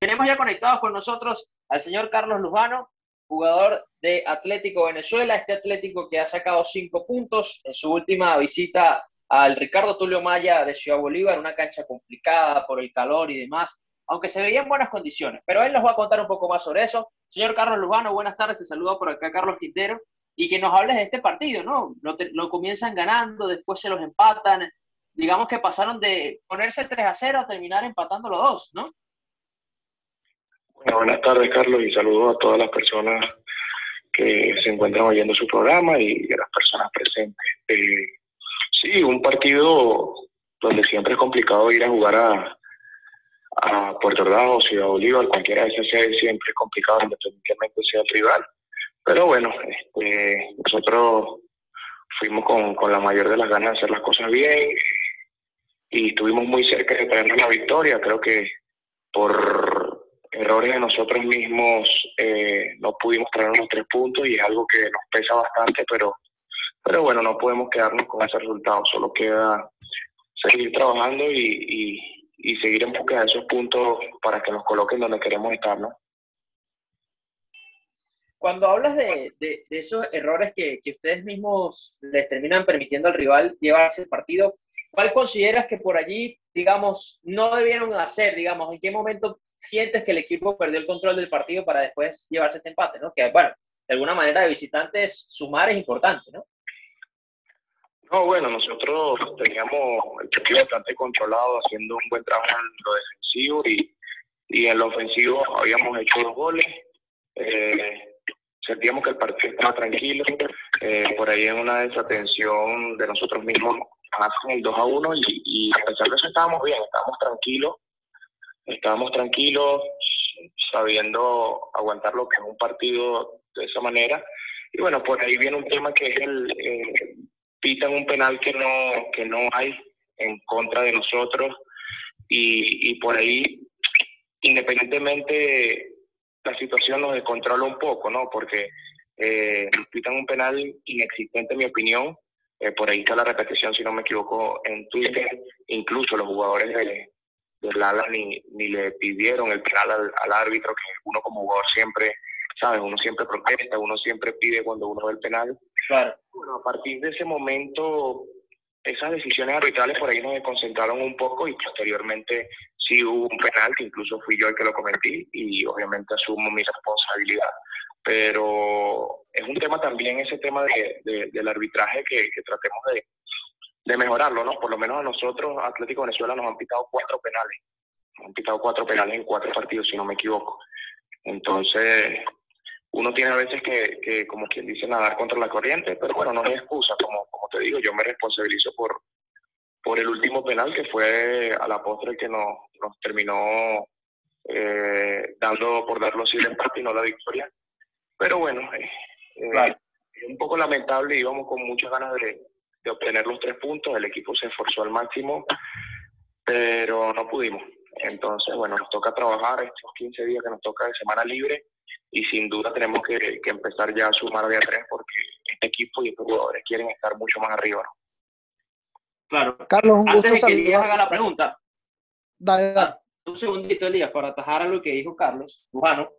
Tenemos ya conectados con nosotros al señor Carlos Lujano, jugador de Atlético Venezuela, este Atlético que ha sacado cinco puntos en su última visita al Ricardo Tulio Maya de Ciudad Bolívar, una cancha complicada por el calor y demás, aunque se veía en buenas condiciones. Pero él nos va a contar un poco más sobre eso. Señor Carlos Lujano, buenas tardes, te saludo por acá Carlos Quintero, y que nos hables de este partido, ¿no? Lo, comienzan ganando, después se los empatan, digamos que pasaron de ponerse 3 a 0 a terminar empatando los dos, ¿no? Bueno, buenas tardes, Carlos, y saludos a todas las personas que se encuentran oyendo su programa y a las personas presentes. Eh, sí, un partido donde siempre es complicado ir a jugar a, a Puerto Ordaz Ciudad Bolívar, cualquiera de esas siempre es complicado independientemente sea el rival. Pero bueno, este, nosotros fuimos con, con, la mayor de las ganas de hacer las cosas bien y estuvimos muy cerca de tener la victoria. Creo que por errores de nosotros mismos eh, no pudimos traer los tres puntos y es algo que nos pesa bastante, pero, pero bueno, no podemos quedarnos con ese resultado, solo queda seguir trabajando y, y, seguir en busca de esos puntos para que nos coloquen donde queremos estar, ¿no? Cuando hablas de, de, esos errores que, que, ustedes mismos les terminan permitiendo al rival llevarse el partido, ¿cuál consideras que por allí, digamos, no debieron hacer? Digamos, ¿en qué momento sientes que el equipo perdió el control del partido para después llevarse este empate? ¿no? Que, bueno, de alguna manera de visitantes sumar es importante, ¿no? No, bueno, nosotros teníamos el partido bastante controlado, haciendo un buen trabajo en lo defensivo y, y en lo ofensivo habíamos hecho dos goles. Eh, sentíamos que el partido estaba tranquilo. Eh, por ahí en una desatención de nosotros mismos hacen el 2 a 1 y, y, a pesar de eso estábamos bien, estábamos tranquilos, estábamos tranquilos, sabiendo aguantar lo que es un partido de esa manera. Y bueno, por ahí viene un tema que es el, eh, pitan un penal que no, que no hay en contra de nosotros y, y por ahí, independientemente la situación nos descontrola un poco, ¿no? Porque eh, nos pitan un penal inexistente, en mi opinión. Eh, por ahí está la repetición, si no me equivoco, en Twitter. Incluso los jugadores de, del Lala ni, ni le pidieron el penal al, árbitro, que uno como jugador siempre, ¿sabes? Uno siempre protesta, uno siempre pide cuando uno ve el penal. Claro. Bueno, a partir de ese momento, esas decisiones arbitrales por ahí nos desconcentraron un poco y posteriormente sí hubo un penal, que incluso fui yo el que lo cometí y obviamente asumo mi responsabilidad. Pero es un tema también, ese tema de, del arbitraje que, tratemos de, de, mejorarlo, ¿no? Por lo menos a nosotros, Atlético Venezuela, nos han pitado cuatro penales. Nos han pitado cuatro penales en cuatro partidos, si no me equivoco. Entonces, uno tiene a veces que, que, como quien dice, nadar contra la corriente, pero bueno, no hay excusa, como, como te digo, yo me responsabilizo por, por el último penal que fue a la postre que nos, nos terminó eh, dando por darlo así el empate y no la victoria. Pero bueno, eh, eh un poco lamentable, íbamos con muchas ganas de, de, obtener los tres puntos, el equipo se esforzó al máximo, pero no pudimos. Entonces, bueno, nos toca trabajar estos 15 días que nos toca de semana libre y sin duda tenemos que, que empezar ya a sumar de a tres porque este equipo y estos jugadores quieren estar mucho más arriba. Claro. Carlos, un Antes gusto de que Elías haga la pregunta. Dale, dale. Un segundito, Elías, para atajar a lo que dijo Carlos Lujano.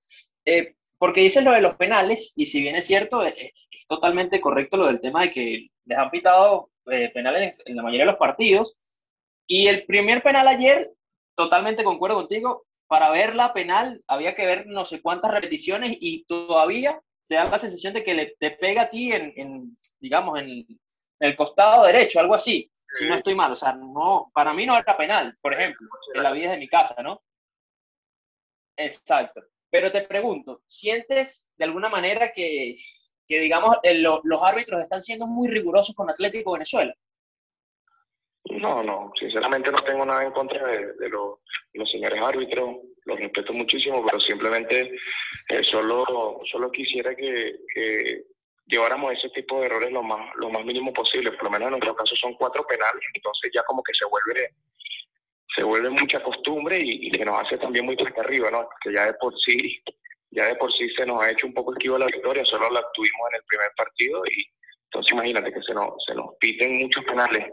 Eh, porque dices lo de los penales, y si bien es cierto, es, es, totalmente correcto lo del tema de que les han pitado eh, penales en la mayoría de los partidos. Y el primer penal ayer, totalmente concuerdo contigo, para ver la penal había que ver no sé cuántas repeticiones y todavía te da la sensación de que le, te pega a ti en, en digamos, en, en el costado derecho, algo así si no estoy mal. O sea, no, para mí no era penal, por ejemplo, en la vida de mi casa, ¿no? Exacto. Pero te pregunto, ¿sientes de alguna manera que, que digamos, los árbitros están siendo muy rigurosos con Atlético Venezuela? No, no, sinceramente no tengo nada en contra de, los señores árbitros, los respeto muchísimo, pero simplemente eh, solo, solo quisiera que, que lleváramos ese tipo de errores lo más, lo más mínimo posible. Por lo menos en nuestro caso son cuatro penales, entonces ya como que se vuelve, se vuelve mucha costumbre y, y que nos hace también muy cuesta arriba, ¿no? Que ya de por sí, ya de por sí se nos ha hecho un poco esquiva la victoria, solo la tuvimos en el primer partido y entonces imagínate que se nos, se nos piten muchos penales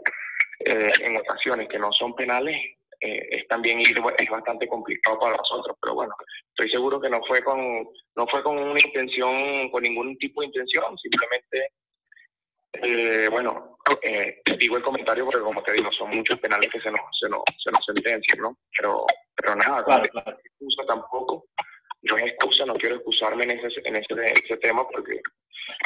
eh, en ocasiones que no son penales, eh, es también ir, es bastante complicado para nosotros, pero bueno, estoy seguro que no fue con, no fue con una intención, con ningún tipo de intención, simplemente, eh, bueno, eh, digo el comentario porque como te digo, son muchos penales que se nos, se nos, se nos sentencian, ¿no? Pero, pero nada, claro, no es excusa tampoco, no es excusa, no quiero excusarme en ese, en ese, en ese tema porque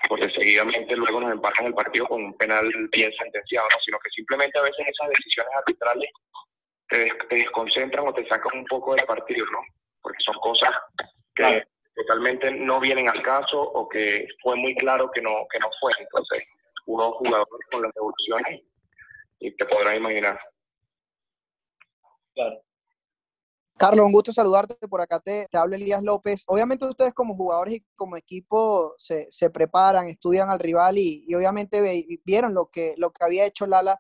porque seguidamente luego nos empatan el partido con un penal bien sentenciado, ¿no? sino que simplemente a veces esas decisiones arbitrales te, desconcentran o te sacan un poco del partido, ¿no? Porque son cosas que totalmente no vienen al caso o que fue muy claro que no, que no fue. Entonces, uno jugador con las devoluciones y te podrás imaginar. Claro. Carlos, un gusto saludarte. Por acá te, te habla Elías López. Obviamente ustedes como jugadores y como equipo se, se preparan, estudian al rival y, y obviamente vieron lo que, lo que había hecho Lala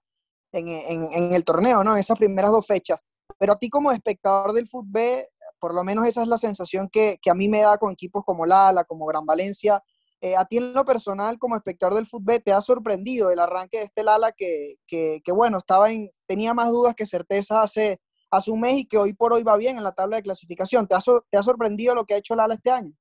en, el torneo, ¿no? Esas primeras dos fechas. Pero a ti como espectador del fútbol, por lo menos esa es la sensación que, que a mí me da con equipos como Lala, como Gran Valencia. Eh, a ti en lo personal, como espectador del fútbol, ¿te ha sorprendido el arranque de este Lala que, bueno, estaba en, tenía más dudas que certezas hace hace un mes y que hoy por hoy va bien en la tabla de clasificación. ¿Te ha, te sorprendido lo que ha hecho Lala este año?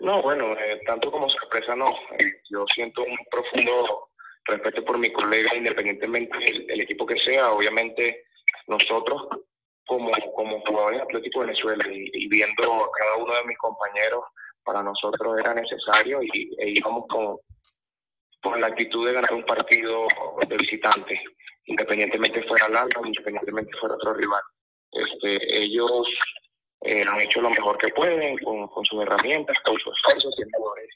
No, bueno, eh, tanto como sorpresa no. Eh, yo siento un profundo respeto por mi colega, independientemente del, equipo que sea. Obviamente, nosotros como, como jugadores de Atlético Venezuela y, viendo a cada uno de mis compañeros, para nosotros era necesario y e íbamos con, con la actitud de ganar un partido de visitante independientemente fuera largo, independientemente fuera otro rival. Este, ellos eh, han hecho lo mejor que pueden con, con sus herramientas, con sus esfuerzos, tienen jugadores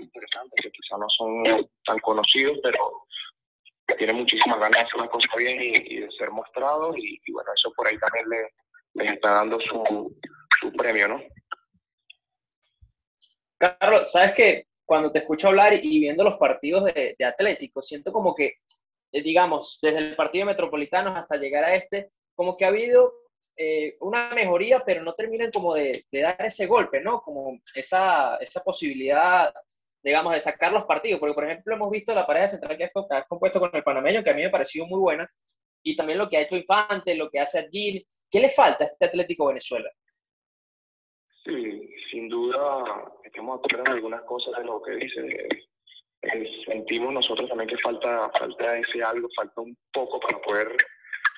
interesantes que quizás no son tan conocidos, pero que tienen muchísimas ganas de hacer las cosas bien y, de ser mostrados y, bueno, eso por ahí también le, les está dando su, su premio, ¿no? Carlos, sabes que cuando te escucho hablar y viendo los partidos de, de Atlético, siento como que eh, digamos, desde el partido metropolitano hasta llegar a este, como que ha habido eh, una mejoría, pero no terminan como de, dar ese golpe, ¿no? Como esa, esa posibilidad, digamos, de sacar los partidos. Porque, por ejemplo, hemos visto la pareja central que has compuesto con el panameño, que a mí me ha parecido muy buena, y también lo que ha hecho Infante, lo que hace Argil. ¿Qué le falta a este Atlético Venezuela? Sí, sin duda, estamos de algunas cosas de lo que dice eh, sentimos nosotros también que falta, falta ese algo, falta un poco para poder,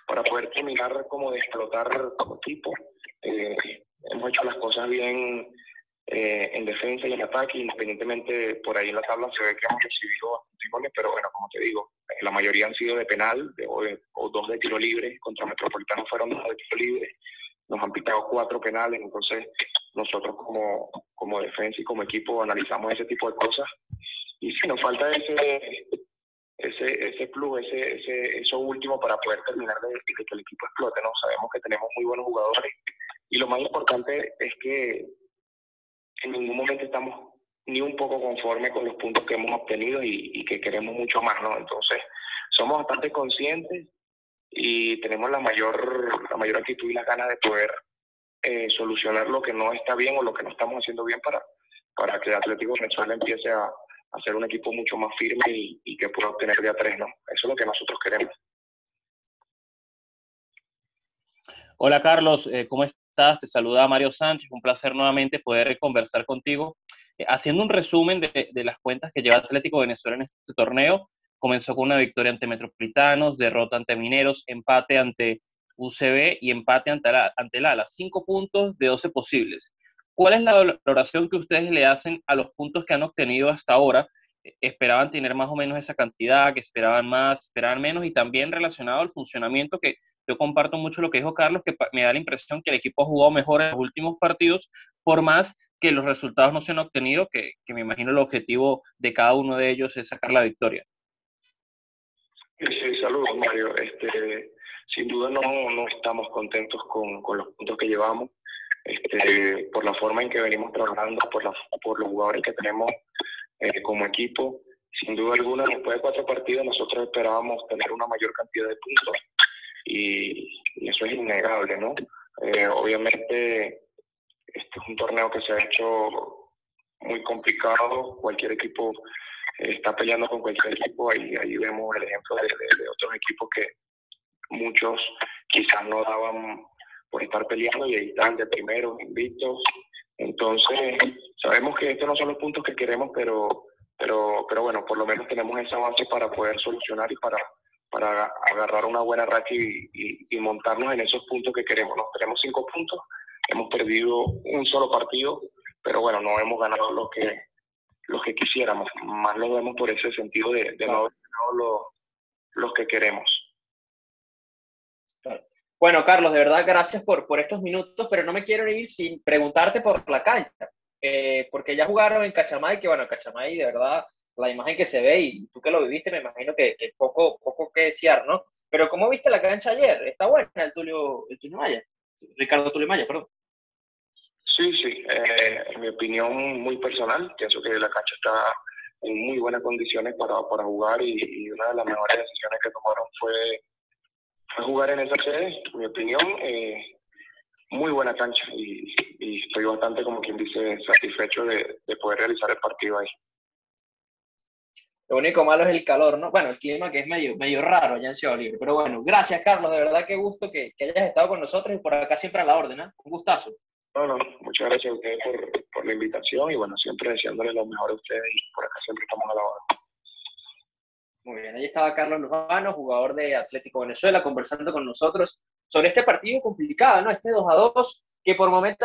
para poder terminar como de explotar como equipo. Eh, hemos hecho las cosas bien eh, en defensa y en ataque, independientemente por ahí en la tabla se ve que hemos recibido goles, pero bueno, como te digo, la mayoría han sido de penal de, o, dos de tiro libre, contra Metropolitano fueron dos de tiro libre, nos han pitado cuatro penales, entonces nosotros como, como defensa y como equipo analizamos ese tipo de cosas y si nos falta ese, ese, ese plus, ese, ese, eso último para poder terminar de, que el equipo explote, ¿no? Sabemos que tenemos muy buenos jugadores y lo más importante es que en ningún momento estamos ni un poco conformes con los puntos que hemos obtenido y, que queremos mucho más, ¿no? Entonces, somos bastante conscientes y tenemos la mayor, la mayor actitud y las ganas de poder eh, solucionar lo que no está bien o lo que no estamos haciendo bien para, para que Atlético Venezuela empiece a, hacer un equipo mucho más firme y, que pueda obtener de a tres, ¿no? Eso es lo que nosotros queremos. Hola Carlos, eh, ¿cómo estás? Te saluda Mario Sánchez, un placer nuevamente poder conversar contigo. Eh, haciendo un resumen de, las cuentas que lleva Atlético Venezuela en este torneo, comenzó con una victoria ante Metropolitanos, derrota ante Mineros, empate ante UCB y empate ante, ante el ALA. Cinco puntos de 12 posibles. ¿Cuál es la valoración que ustedes le hacen a los puntos que han obtenido hasta ahora? ¿Esperaban tener más o menos esa cantidad? ¿Que esperaban más? ¿Esperaban menos? Y también relacionado al funcionamiento, que yo comparto mucho lo que dijo Carlos, que me da la impresión que el equipo ha jugado mejor en los últimos partidos, por más que los resultados no se han obtenido, que, me imagino el objetivo de cada uno de ellos es sacar la victoria. Sí, saludos Mario. Este, sin duda no, no estamos contentos con, con los puntos que llevamos este, por la forma en que venimos trabajando, por, la, por los jugadores que tenemos eh, como equipo. Sin duda alguna, después de cuatro partidos, nosotros esperábamos tener una mayor cantidad de puntos y, eso es innegable, ¿no? Eh, obviamente, este es un torneo que se ha hecho muy complicado, cualquier equipo está peleando con cualquier equipo, ahí, ahí vemos el ejemplo de, de otros equipos que, muchos quizás no daban por estar peleando y ahí están de primeros, invictos. Entonces, sabemos que estos no son los puntos que queremos, pero, pero, pero bueno, por lo menos tenemos esa base para poder solucionar y para, para agarrar una buena racha y, y, montarnos en esos puntos que queremos. Nos tenemos cinco puntos, hemos perdido un solo partido, pero bueno, no hemos ganado lo que, los que quisiéramos. Más lo vemos por ese sentido de, de no haber ganado los que queremos. Bueno, Carlos, de verdad, gracias por, por estos minutos, pero no me quiero ir sin preguntarte por la cancha, eh, porque ya jugaron en Cachamay, que bueno, Cachamay, de verdad, la imagen que se ve, y tú que lo viviste, me imagino que, que poco, poco que desear, ¿no? Pero ¿cómo viste la cancha ayer? ¿Está buena el Tulio, el Tulio Maya? Ricardo Tulio Maya, perdón. Sí, sí, eh, en mi opinión muy personal, pienso que la cancha está en muy buenas condiciones para, para jugar y, y una de las mejores decisiones que tomaron fue a jugar en esa sede, en mi opinión, eh, muy buena cancha y, estoy bastante, como quien dice, satisfecho de, poder realizar el partido ahí. Lo único malo es el calor, ¿no? Bueno, el clima que es medio, medio raro allá en Ciudad Libre. Pero bueno, gracias, Carlos. De verdad qué gusto que, hayas estado con nosotros y por acá siempre a la orden, ¿eh? Un gustazo. No, no, muchas gracias a ustedes por, por la invitación y bueno, siempre deseándoles lo mejor a ustedes y por acá siempre estamos a la orden. Muy bien, ahí estaba Carlos Lujano, jugador de Atlético Venezuela, conversando con nosotros sobre este partido complicado, ¿no? Este 2 a 2, que por momentos